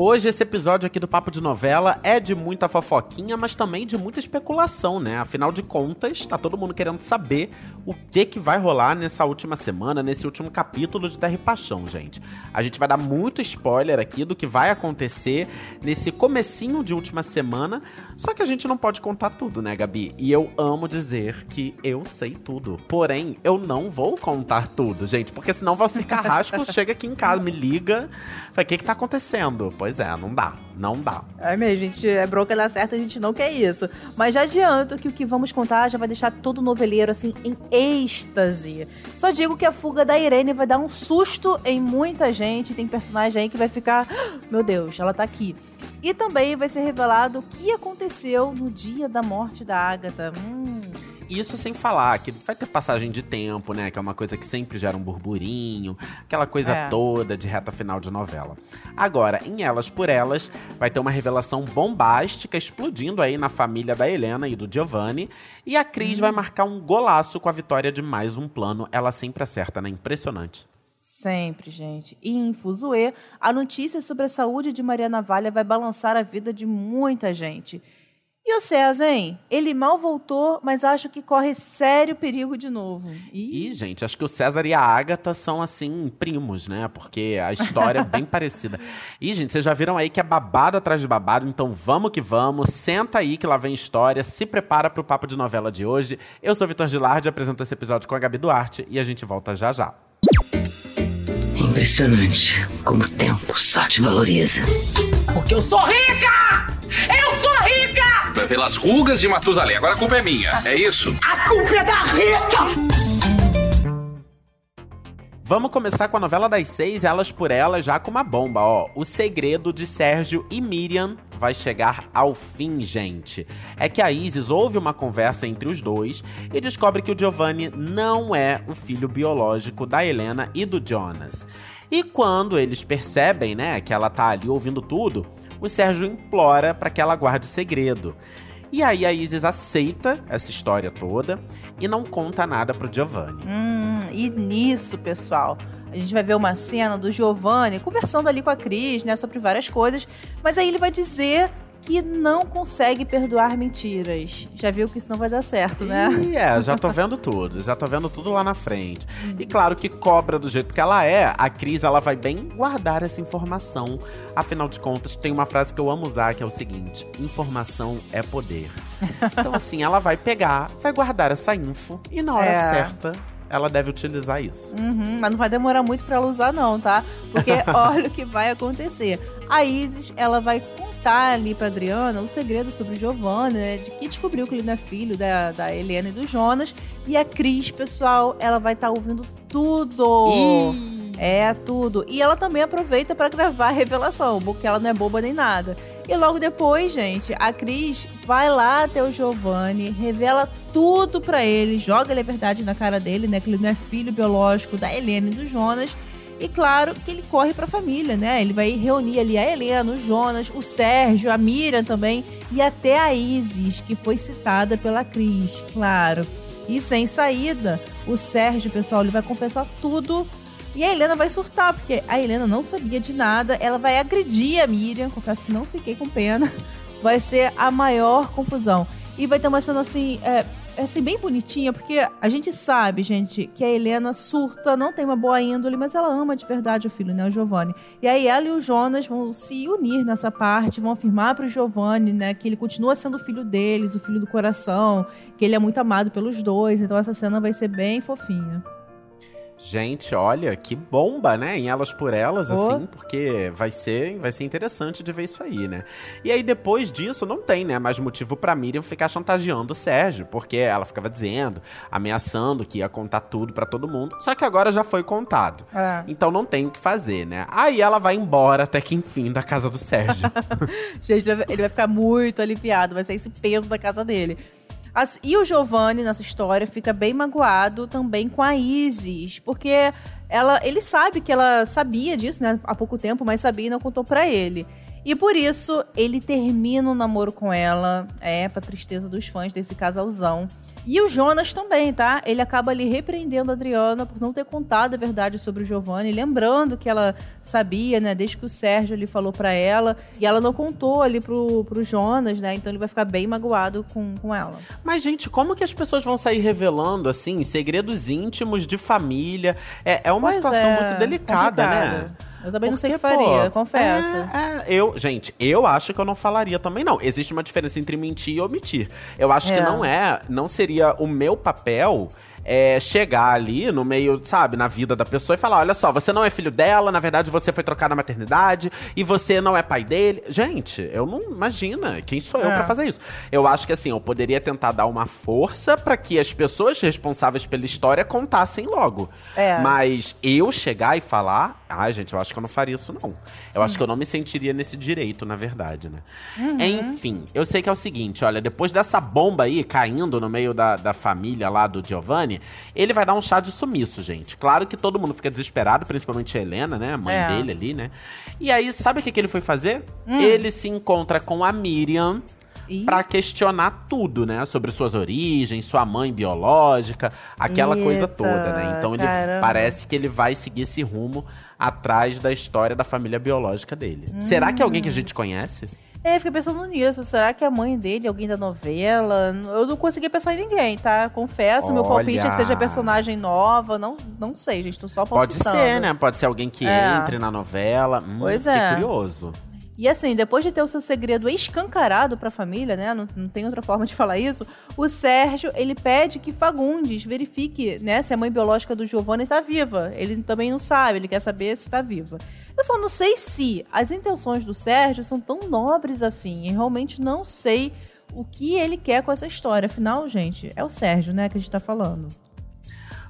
Hoje esse episódio aqui do Papo de Novela é de muita fofoquinha, mas também de muita especulação, né? Afinal de contas, tá todo mundo querendo saber o que que vai rolar nessa última semana, nesse último capítulo de Terra e Paixão, gente. A gente vai dar muito spoiler aqui do que vai acontecer nesse comecinho de última semana, só que a gente não pode contar tudo, né, Gabi? E eu amo dizer que eu sei tudo. Porém, eu não vou contar tudo, gente, porque senão você Carrasco chega aqui em casa, me liga, fala, o que que tá acontecendo? Pois Pois é, não dá. Não dá. É mesmo, gente. É bronca dar certo, a gente não quer isso. Mas já adianto que o que vamos contar já vai deixar todo noveleiro, assim, em êxtase. Só digo que a fuga da Irene vai dar um susto em muita gente. Tem personagem aí que vai ficar. Ah, meu Deus, ela tá aqui. E também vai ser revelado o que aconteceu no dia da morte da Agatha. Hum. Isso sem falar que vai ter passagem de tempo, né? Que é uma coisa que sempre gera um burburinho, aquela coisa é. toda de reta final de novela. Agora, em Elas por Elas, vai ter uma revelação bombástica explodindo aí na família da Helena e do Giovanni. E a Cris hum. vai marcar um golaço com a vitória de mais um plano. Ela sempre acerta, né? Impressionante. Sempre, gente. E em Fuzue, a notícia sobre a saúde de Maria Navalha vai balançar a vida de muita gente. E o César, hein? Ele mal voltou, mas acho que corre sério perigo de novo. Ih, gente, acho que o César e a Agatha são, assim, primos, né? Porque a história é bem parecida. E, gente, vocês já viram aí que é babado atrás de babado, então vamos que vamos. Senta aí que lá vem história. Se prepara pro papo de novela de hoje. Eu sou Vitor Gilardi, apresento esse episódio com a Gabi Duarte e a gente volta já já. Impressionante como o tempo só te valoriza. Porque eu sou rica! Eu sou rica! Pelas rugas de Matusalém. Agora a culpa é minha, é isso? A culpa é da Rita! Vamos começar com a novela das seis, Elas por Elas, já com uma bomba, ó. O segredo de Sérgio e Miriam vai chegar ao fim, gente. É que a Isis ouve uma conversa entre os dois e descobre que o Giovanni não é o filho biológico da Helena e do Jonas. E quando eles percebem, né, que ela tá ali ouvindo tudo, o Sérgio implora para que ela guarde segredo. E aí a Isis aceita essa história toda e não conta nada pro Giovanni. Hum, e nisso, pessoal, a gente vai ver uma cena do Giovanni conversando ali com a Cris, né, sobre várias coisas, mas aí ele vai dizer que não consegue perdoar mentiras. Já viu que isso não vai dar certo, né? E é, já tô vendo tudo, já tô vendo tudo lá na frente. E claro que cobra do jeito que ela é, a Cris ela vai bem guardar essa informação. Afinal de contas, tem uma frase que eu amo usar que é o seguinte: informação é poder. Então assim, ela vai pegar, vai guardar essa info e na hora é. certa ela deve utilizar isso. Uhum, mas não vai demorar muito para ela usar não, tá? Porque olha o que vai acontecer. A Isis, ela vai contar ali pra Adriana o segredo sobre o Giovanni, né? De que descobriu que ele não é filho da, da Helena e do Jonas. E a Cris, pessoal, ela vai estar tá ouvindo tudo. Ih. É, tudo. E ela também aproveita para gravar a revelação, porque ela não é boba nem nada. E logo depois, gente, a Cris vai lá até o Giovanni, revela tudo para ele, joga ele a verdade na cara dele, né? Que ele não é filho biológico da Helena e do Jonas. E claro que ele corre para a família, né? Ele vai reunir ali a Helena, o Jonas, o Sérgio, a Miriam também e até a Isis, que foi citada pela Cris, claro. E sem saída, o Sérgio, pessoal, ele vai confessar tudo e a Helena vai surtar, porque a Helena não sabia de nada. Ela vai agredir a Miriam. Confesso que não fiquei com pena. Vai ser a maior confusão. E vai ter uma cena assim. É, é assim, bem bonitinha, porque a gente sabe, gente, que a Helena surta, não tem uma boa índole, mas ela ama de verdade o filho, né, o Giovanni. E aí ela e o Jonas vão se unir nessa parte, vão afirmar pro Giovanni, né, que ele continua sendo o filho deles, o filho do coração, que ele é muito amado pelos dois. Então essa cena vai ser bem fofinha. Gente, olha, que bomba, né? Em Elas por Elas, oh. assim, porque vai ser, vai ser interessante de ver isso aí, né? E aí, depois disso, não tem, né, mais motivo pra Miriam ficar chantageando o Sérgio, porque ela ficava dizendo, ameaçando que ia contar tudo para todo mundo. Só que agora já foi contado. É. Então não tem o que fazer, né? Aí ela vai embora até que enfim da casa do Sérgio. Gente, ele vai ficar muito aliviado, vai ser esse peso da casa dele. As, e o Giovanni, nessa história, fica bem magoado também com a Isis, porque ela, ele sabe que ela sabia disso, né, há pouco tempo, mas sabia e não contou para ele. E por isso, ele termina o namoro com ela, é, pra tristeza dos fãs desse casalzão. E o Jonas também, tá? Ele acaba ali repreendendo a Adriana por não ter contado a verdade sobre o Giovanni, lembrando que ela sabia, né, desde que o Sérgio ali falou pra ela, e ela não contou ali pro, pro Jonas, né? Então ele vai ficar bem magoado com, com ela. Mas, gente, como que as pessoas vão sair revelando, assim, segredos íntimos de família? É, é uma Pois situação é, muito delicada, né? Eu também não sei o que Porque, faria, pô, confesso. É, é, eu, gente, eu acho que eu não falaria também, não. Existe uma diferença entre mentir e omitir. Eu acho que É. não é, não seria o meu papel. É chegar ali no meio, sabe, na vida da pessoa e falar: olha só, você não é filho dela, na verdade você foi trocar na maternidade e você não é pai dele. Gente, eu não imagina quem sou eu É. pra fazer isso. Eu acho que assim, eu poderia tentar dar uma força pra que as pessoas responsáveis pela história contassem logo. É. Mas eu chegar e falar, ai, gente, eu acho que eu não faria isso, não. Eu acho que eu não me sentiria nesse direito, na verdade, né? Enfim, eu sei que é o seguinte: olha, depois dessa bomba aí caindo no meio da, da família lá do Giovanni, ele vai dar um chá de sumiço, gente. Claro que todo mundo fica desesperado, principalmente a Helena, né? A mãe É. dele ali, né? E aí, sabe o que, que ele foi fazer? Ele se encontra com a Miriam. Pra questionar tudo, né? Sobre suas origens, sua mãe biológica, aquela coisa Eita, toda, né? Então ele caramba. parece que ele vai seguir esse rumo atrás da história da família biológica dele. Será que é alguém que a gente conhece? É, fiquei pensando nisso. Será que a mãe dele é alguém da novela? Eu não consegui pensar em ninguém, tá? Confesso, meu palpite é que Olha. seja personagem nova. Não, não sei, gente. Tô só Pode palpitando. ser, né? Pode ser alguém que É. entre na novela. Hum, Pois fiquei é. curioso. E assim, depois de ter o seu segredo escancarado pra família, né? Não, não tem outra forma de falar isso. O Sérgio, ele pede que Fagundes verifique, né? Se a mãe biológica do Giovanni tá viva. Ele também não sabe, ele quer saber se tá viva. Eu só não sei se as intenções do Sérgio são tão nobres assim. Eu realmente não sei o que ele quer com essa história. Afinal, gente, é o Sérgio, né, que a gente tá falando.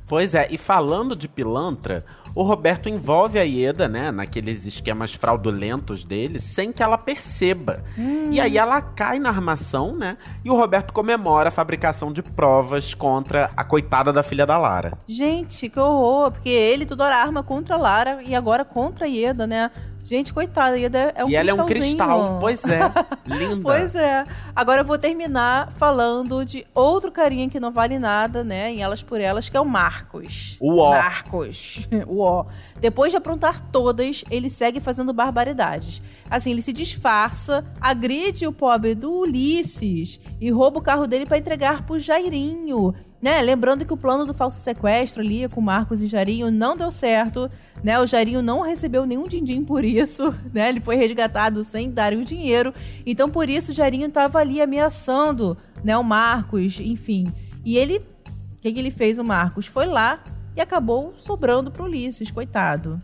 Pois é, e falando de pilantra, o Roberto envolve a Ieda, né, naqueles esquemas fraudulentos dele, sem que ela perceba. E aí ela cai na armação, né, e o Roberto comemora a fabricação de provas contra a coitada da filha da Lara. Gente, que horror, porque ele toda hora arma contra a Lara e agora contra a Ieda, né? Gente, coitada, Ieda é um e ela é um cristal, pois é, linda. Pois é. Agora eu vou terminar falando de outro carinha que não vale nada, né? Em Elas por Elas, que é o Marcos. O ó. Marcos. o ó. Depois de aprontar todas, ele segue fazendo barbaridades. Assim, ele se disfarça, agride o pobre do Ulisses e rouba o carro dele pra entregar pro Jairinho. Né? Lembrando que o plano do falso sequestro ali com Marcos e Jairinho não deu certo. Né? O Jairinho não recebeu nenhum din-din por isso. Né? Ele foi resgatado sem dar o dinheiro. Então, por isso, o Jairinho estava ali ameaçando né, o Marcos, enfim. E ele. O que, que ele fez, o Marcos? Foi lá e acabou sobrando pro Ulisses, coitado.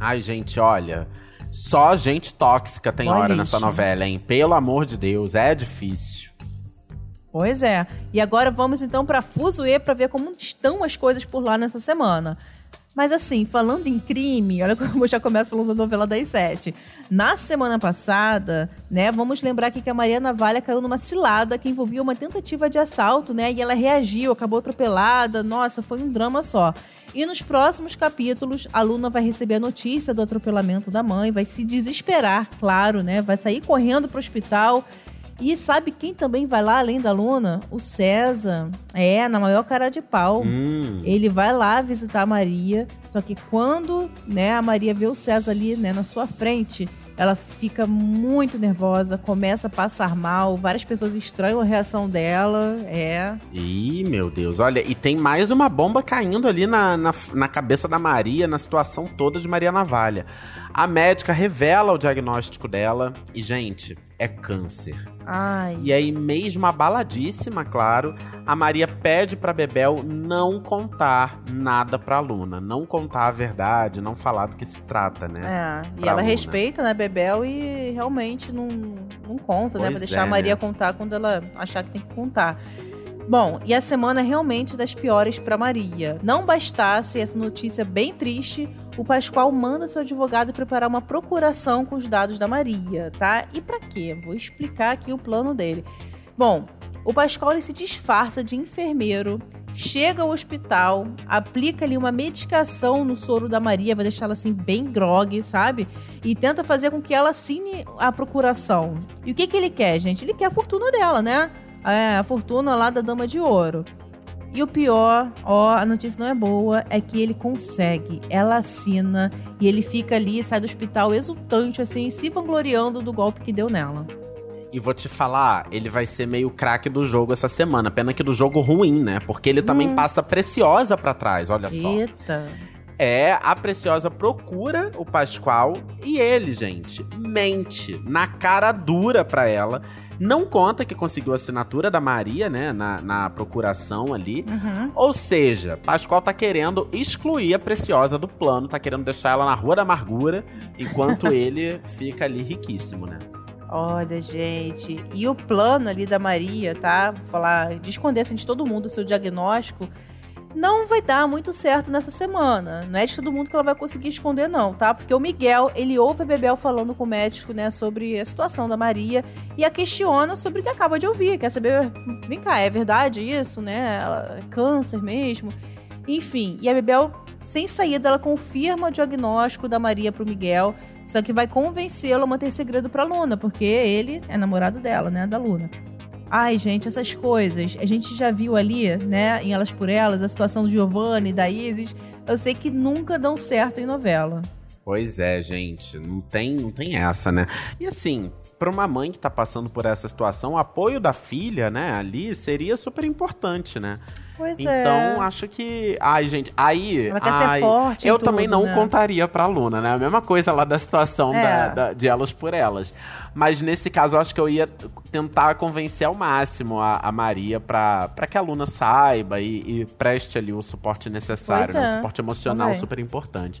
Ai, gente, olha, só gente tóxica tem Olha hora nessa isso. novela, hein? Pelo amor de Deus, é difícil. Pois é. E agora vamos então para Fuzue para ver como estão as coisas por lá nessa semana. Mas assim, falando em crime, olha como eu já começo falando da novela das sete. Na semana passada, né, vamos lembrar aqui que a Maria Navalha caiu numa cilada que envolvia uma tentativa de assalto, né, e ela reagiu, acabou atropelada. Nossa, foi um drama só. E nos próximos capítulos, a Luna vai receber a notícia do atropelamento da mãe, vai se desesperar, claro, né, vai sair correndo pro hospital. E sabe quem também vai lá além da Luna? O César. É, na maior cara de pau. Hum. Ele vai lá visitar a Maria, só que quando, né, a Maria vê o César ali, né, na sua frente, ela fica muito nervosa, começa a passar mal, várias pessoas estranham a reação dela, é. Ih, meu Deus. Olha, e tem mais uma bomba caindo ali na, na, na cabeça da Maria, na situação toda de Maria Navalha. A médica revela o diagnóstico dela e, gente, é câncer. Ai. E aí, mesmo abaladíssima, claro, a Maria pede pra Bebel não contar nada pra Luna. Não contar a verdade, não falar do que se trata, né? É, e ela Luna. respeita, né, Bebel, e realmente não, não conta, né? Pois Pra deixar é, a Maria né? contar quando ela achar que tem que contar. Bom, e a semana é realmente das piores pra Maria. Não bastasse essa notícia bem triste, o Pascoal manda seu advogado preparar uma procuração com os dados da Maria, tá? E pra quê? Vou explicar aqui o plano dele. Bom, o Pascoal se disfarça de enfermeiro chega ao hospital, aplica ali uma medicação no soro da Maria, vai deixar ela assim bem grog, sabe? E tenta fazer com que ela assine a procuração. E o que, que ele quer, gente? Ele quer a fortuna dela, né? É, a fortuna lá da Dama de Ouro. E o pior, ó, a notícia não é boa, é que ele consegue. Ela assina e ele fica ali, sai do hospital exultante, assim, se vangloriando do golpe que deu nela. E vou te falar, ele vai ser meio craque do jogo essa semana. Pena que do jogo ruim, né? Porque ele também Hum. passa Preciosa pra trás, olha só. Eita. É, a Preciosa procura o Pascoal e ele, gente, mente na cara dura pra ela. Não conta que conseguiu a assinatura da Maria, né, na, na procuração ali. Uhum. Ou seja, Pascoal tá querendo excluir a Preciosa do plano, tá querendo deixar ela na Rua da Amargura, enquanto ele fica ali riquíssimo, né? Olha, gente. E o plano ali da Maria, tá? Vou falar de esconder assim, de todo mundo o seu diagnóstico. Não vai dar muito certo nessa semana. Não é de todo mundo que ela vai conseguir esconder, não, tá? Porque o Miguel, ele ouve a Bebel falando com o médico, né, sobre a situação da Maria e a questiona sobre o que acaba de ouvir. Quer saber, vem cá, é verdade isso, né? Ela é câncer mesmo. Enfim, e a Bebel, sem saída, ela confirma o diagnóstico da Maria pro Miguel. Só que vai convencê-lo a manter segredo pra Luna, porque ele é namorado dela, né? Da Luna. Ai, gente, essas coisas. A gente já viu ali, né, em Elas por Elas, a situação do Giovanni da Isis. Eu sei que nunca dão certo em novela. Pois é, gente, não tem, não tem essa, né? E assim, pra uma mãe que tá passando por essa situação, o apoio da filha, né, ali seria super importante, né? Pois Então, é. acho que. Ai, gente, aí. Ela quer ser ai, forte em Eu também tudo, não né? contaria pra Luna, né? A mesma coisa lá da situação É. da- da- de elas por elas. Mas nesse caso, eu acho que eu ia tentar convencer ao máximo a, a Maria pra, pra que a Luna saiba e, e preste ali o suporte necessário, né? é, O suporte emocional também. super importante.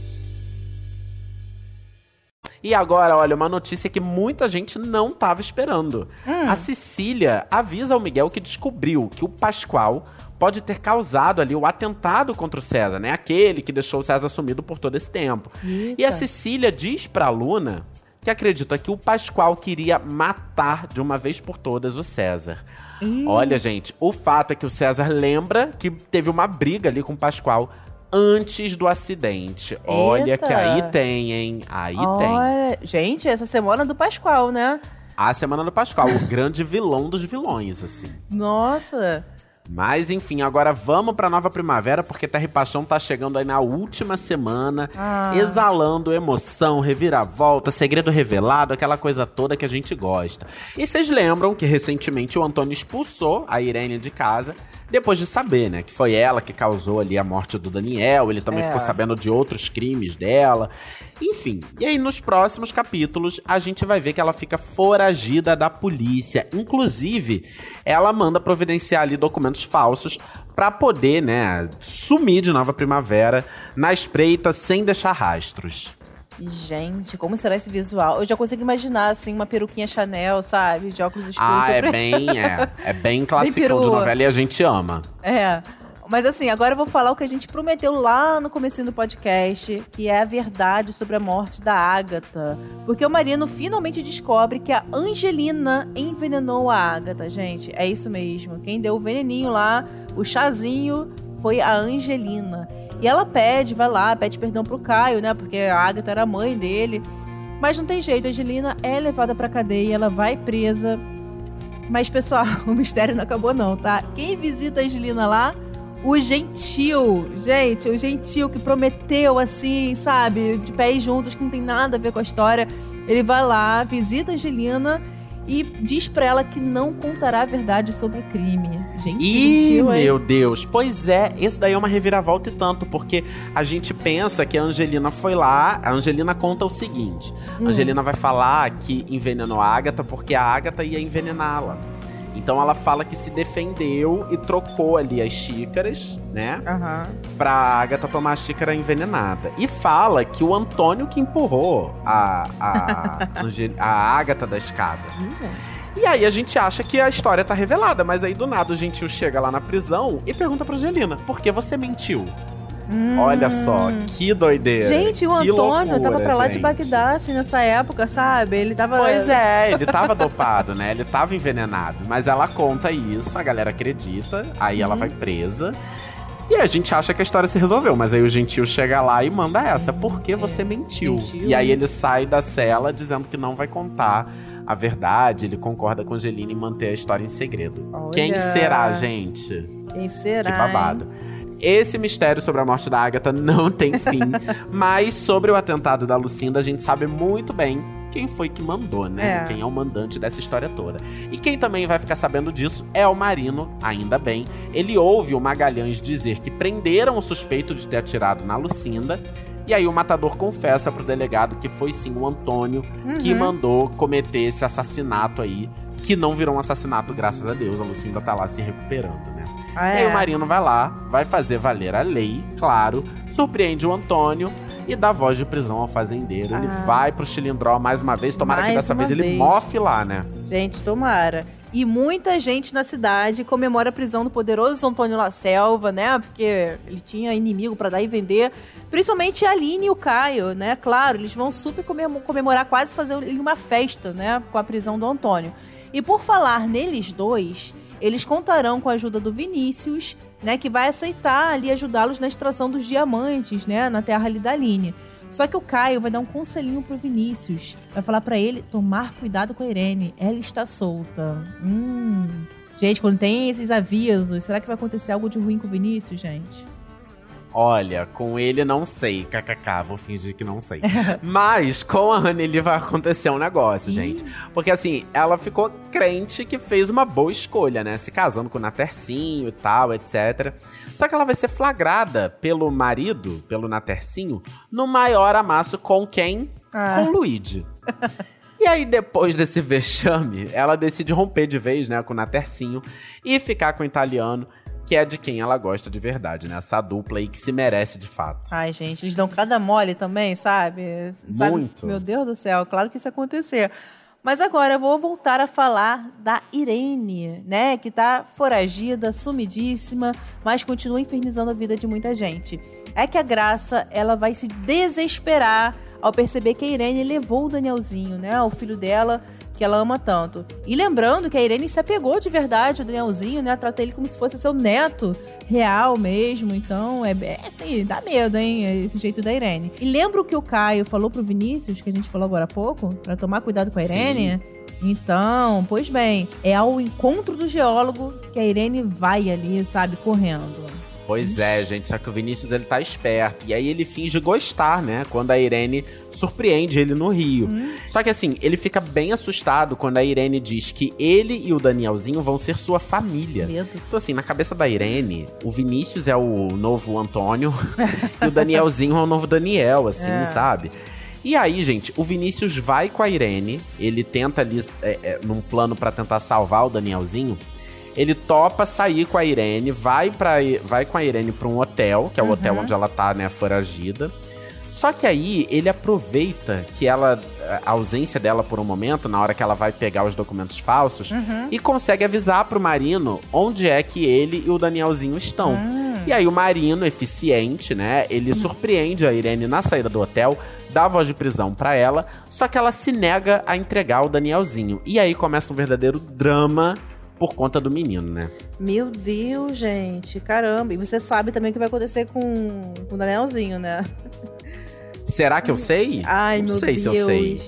E agora, olha, uma notícia que muita gente não tava esperando. A Cecília avisa ao Miguel que descobriu que o Pascoal pode ter causado ali o atentado contra o César, né? Aquele que deixou o César sumido por todo esse tempo. E a Cecília diz pra Luna que acredita que o Pascoal queria matar de uma vez por todas o César. Olha, gente, o fato é que o César lembra que teve uma briga ali com o Pascoal antes do acidente. Olha Eita. que aí tem, hein? Aí tem. Olha, gente, essa semana do Pascoal, né? A Semana do Pascoal, o grande vilão dos vilões, assim. Nossa. Mas enfim, agora vamos pra nova primavera, porque Terra e Paixão tá chegando aí na última semana, Ah. exalando emoção, reviravolta, segredo revelado, aquela coisa toda que a gente gosta. E vocês lembram que recentemente o Antônio expulsou a Irene de casa, depois de saber, né, que foi ela que causou ali a morte do Daniel, ele também É. ficou sabendo de outros crimes dela. Enfim, e aí nos próximos capítulos a gente vai ver que ela fica foragida da polícia. Inclusive, ela manda providenciar ali documentos falsos pra poder, né, sumir de Nova Primavera na espreita sem deixar rastros. Gente, como será esse visual? Eu já consigo imaginar, assim, uma peruquinha Chanel, sabe? De óculos escuros. Ah, é bem, é, é bem classicão de novela e a gente ama. É. Mas assim, agora eu vou falar o que a gente prometeu lá no comecinho do podcast, que é a verdade sobre a morte da Ágata. Porque o Marino finalmente descobre que a Angelina envenenou a Ágata, gente. É isso mesmo. Quem deu o veneninho lá, o chazinho, foi a Angelina. E ela pede, vai lá, pede perdão pro Caio, né? Porque a Ágata era a mãe dele. Mas não tem jeito, a Angelina é levada pra cadeia, ela vai presa. Mas, pessoal, o mistério não acabou, não, tá? Quem visita a Angelina lá? O Gentil. Gente, o Gentil que prometeu, assim, sabe? De pés juntos, que não tem nada a ver com a história. Ele vai lá, visita a Angelina e diz pra ela que não contará a verdade sobre o crime. Gente, Ih, meu Deus. Pois é, isso daí é uma reviravolta e tanto, porque a gente pensa que a Angelina foi lá, a Angelina conta o seguinte: Hum. a Angelina vai falar que envenenou a Agatha porque a Agatha ia envenená-la. Então ela fala que se defendeu e trocou ali as xícaras, né? Aham. Pra Agatha tomar a xícara envenenada. E fala que o Antônio que empurrou a, a, a Agatha da escada. E aí a gente acha que a história tá revelada, mas aí do nada o gentil chega lá na prisão e pergunta pra Angelina: por que você mentiu? Olha só, que doideira. Hum. Gente, o que Antônio loucura, tava pra lá de gente. Bagdá, assim, nessa época, sabe? Ele tava. Pois é, ele tava dopado, né? Ele tava envenenado. Mas ela conta isso, a galera acredita, aí Uhum. ela vai presa. E a gente acha que a história se resolveu, mas aí o gentil chega lá e manda essa. Por que você mentiu? Mentiu. E aí ele sai da cela dizendo que não vai contar a verdade. Ele concorda com a Angelina em manter a história em segredo. Olha. Quem será, gente? Quem será? Que babado. Esse mistério sobre a morte da Agatha não tem fim, mas sobre o atentado da Lucinda a gente sabe muito bem quem foi que mandou, né? É. Quem é o mandante dessa história toda. E quem também vai ficar sabendo disso é o Marino, ainda bem. Ele ouve o Magalhães dizer que prenderam o suspeito de ter atirado na Lucinda. E aí o matador confessa pro delegado que foi sim o Antônio que Uhum. mandou cometer esse assassinato aí, que não virou um assassinato, graças a Deus. A Lucinda tá lá se recuperando, né? Ah, E aí é. o Marino vai lá, vai fazer valer a lei, claro, surpreende o Antônio e dá voz de prisão ao fazendeiro. Ele Ah. vai pro Chilindró mais uma vez, tomara que Mais dessa uma vez ele vez. mofe lá, né? Gente, tomara. E muita gente na cidade comemora a prisão do poderoso Antônio La Selva, né? Porque ele tinha inimigo pra dar e vender. Principalmente a Aline e o Caio, né? Claro, eles vão super comemo- comemorar, quase fazer uma festa, né? Com a prisão do Antônio. E por falar neles dois, eles contarão com a ajuda do Vinícius, né? Que vai aceitar ali ajudá-los na extração dos diamantes, né? Na terra ali da Aline. Só que o Caio vai dar um conselhinho pro Vinícius. Vai falar pra ele tomar cuidado com a Irene. Ela está solta. Hum. Gente, quando tem esses avisos, será que vai acontecer algo de ruim com o Vinícius, gente? Olha, com ele não sei, kkk, vou fingir que não sei. Mas com a Anneli vai acontecer um negócio, gente. Porque assim, ela ficou crente que fez uma boa escolha, né? Se casando com o Natercinho e tal, etc. Só que ela vai ser flagrada pelo marido, pelo Natercinho, no maior amasso com quem? Ah. Com o Luigi. E aí, depois desse vexame, ela decide romper de vez, né, com o Natercinho e ficar com o italiano, que é de quem ela gosta de verdade, né? Essa dupla aí que se merece de fato. Ai, gente, eles dão cada mole também, sabe? Sabe? Muito. Meu Deus do céu, claro que isso acontecer. Mas agora eu vou voltar a falar da Irene, né? Que tá foragida, sumidíssima, mas continua infernizando a vida de muita gente. É que a Graça, ela vai se desesperar ao perceber que a Irene levou o Danielzinho, né? O filho dela, que ela ama tanto. E lembrando que a Irene se apegou de verdade ao Danielzinho, né? Trata ele como se fosse seu neto real mesmo. Então, é, é assim, dá medo, hein? Esse jeito da Irene. E lembra o que o Caio falou pro Vinícius, que a gente falou agora há pouco? Pra tomar cuidado com a Irene? Então, pois bem, é ao encontro do geólogo que a Irene vai ali, sabe, correndo. Pois é, gente, só que o Vinícius ele tá esperto. E aí ele finge gostar, né? Quando a Irene surpreende ele no Rio. Só que assim, ele fica bem assustado quando a Irene diz que ele e o Danielzinho vão ser sua família. Medo. Então, assim, na cabeça da Irene, o Vinícius é o novo Antônio e o Danielzinho é o novo Daniel, assim, É. sabe? E aí, gente, o Vinícius vai com a Irene, ele tenta ali, é, é, num plano pra tentar salvar o Danielzinho. Ele topa sair com a Irene, vai, pra, vai com a Irene pra um hotel, que é o Uhum. hotel onde ela tá, né, foragida. Só que aí ele aproveita que ela. a ausência dela por um momento, na hora que ela vai pegar os documentos falsos, Uhum. e consegue avisar pro Marino onde é que ele e o Danielzinho estão. E aí o Marino, eficiente, né? Ele surpreende a Irene na saída do hotel, dá a voz de prisão pra ela, só que ela se nega a entregar o Danielzinho. E aí começa um verdadeiro drama por conta do menino, né? Meu Deus, gente, caramba. E você sabe também o que vai acontecer com, com o Danielzinho, né? Será que eu sei? Ai, Não meu sei Deus. se eu sei.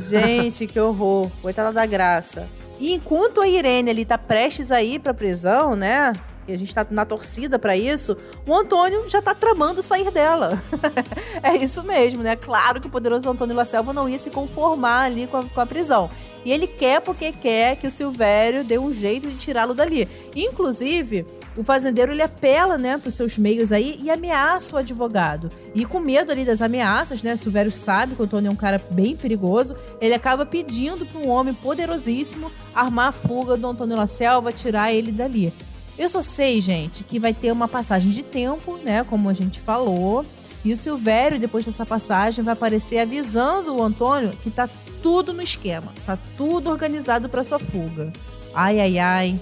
Gente, que horror. Coitada da graça. E enquanto a Irene ali tá prestes a ir pra prisão, né? E a gente tá na torcida para isso, o Antônio já tá tramando sair dela. é isso mesmo, né? Claro que o poderoso Antônio La Selva não ia se conformar ali com a, com a prisão. E ele quer porque quer que o Silvério dê um jeito de tirá-lo dali. Inclusive, o fazendeiro ele apela, né, pros seus meios aí e ameaça o advogado. E com medo ali das ameaças, né, Silvério sabe que o Antônio é um cara bem perigoso, ele acaba pedindo para um homem poderosíssimo armar a fuga do Antônio La Selva, tirar ele dali. Eu só sei, gente, que vai ter uma passagem de tempo, né? Como a gente falou. E o Silvério, depois dessa passagem, vai aparecer avisando o Antônio que tá tudo no esquema, tá tudo organizado para sua fuga. Ai, ai, ai.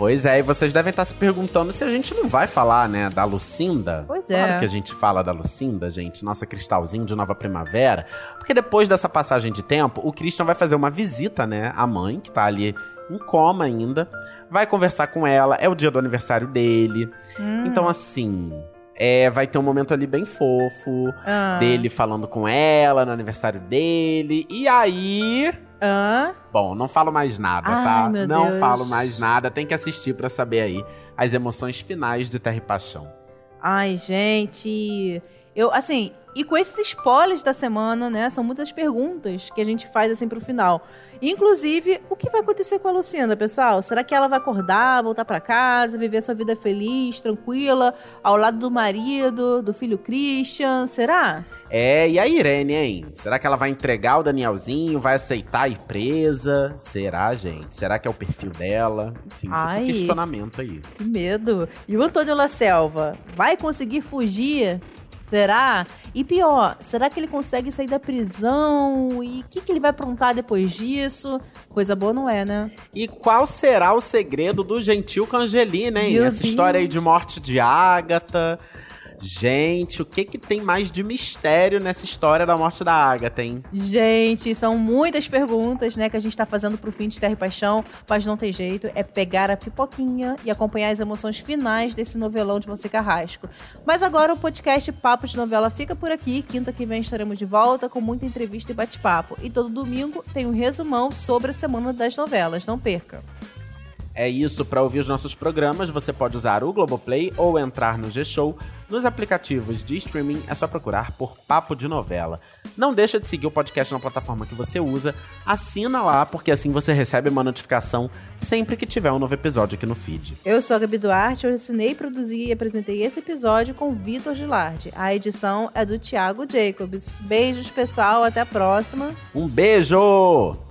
Pois é, e vocês devem estar se perguntando se a gente não vai falar, né, da Lucinda. Pois é. Claro que a gente fala da Lucinda, gente, nossa cristalzinho de nova primavera. Porque depois dessa passagem de tempo, o Christian vai fazer uma visita, né, à mãe, que tá ali em coma ainda. Vai conversar com ela, é o dia do aniversário dele. Hum. Então, assim, é, vai ter um momento ali bem fofo, Ah. dele falando com ela no aniversário dele. E aí. Hã? Bom, não falo mais nada, Ai, tá? não Deus. falo mais nada, tem que assistir pra saber aí as emoções finais de Terra e Paixão. Ai, gente. Eu, assim, e com esses spoilers da semana, né? São muitas perguntas que a gente faz assim pro final. Inclusive, o que vai acontecer com a Lucinda, pessoal? Será que ela vai acordar, voltar pra casa, viver sua vida feliz, tranquila, ao lado do marido, do filho Christian? Será? É, e a Irene, hein? Será que ela vai entregar o Danielzinho? Vai aceitar ir presa? Será, gente? Será que é o perfil dela? Enfim, fica Ai. um questionamento aí. Que medo. E o Antônio La Selva vai conseguir fugir? Será? E pior, será que ele consegue sair da prisão? E o que, que ele vai aprontar depois disso? Coisa boa não é, né? E qual será o segredo do gentil com Angelina, hein? Meu Essa Deus. história aí de morte de Ágata. Gente, o que que tem mais de mistério nessa história da morte da Ágata, hein? Gente, são muitas perguntas, né, que a gente tá fazendo pro fim de Terra e Paixão, mas não tem jeito, é pegar a pipoquinha e acompanhar as emoções finais desse novelão de você Carrasco. Mas agora o podcast Papo de Novela fica por aqui, quinta que vem estaremos de volta com muita entrevista e bate-papo. E todo domingo tem um resumão sobre a semana das novelas, não perca. É isso, para ouvir os nossos programas, você pode usar o Globoplay ou entrar no G-Show. Nos aplicativos de streaming é só procurar por Papo de Novela. Não deixa de seguir o podcast na plataforma que você usa, assina lá, porque assim você recebe uma notificação sempre que tiver um novo episódio aqui no feed. Eu sou a Gabi Duarte, eu assinei, produzi e apresentei esse episódio com Vitor Gilardi. A edição é do Thiago Jacobs. Beijos, pessoal, até a próxima. Um beijo!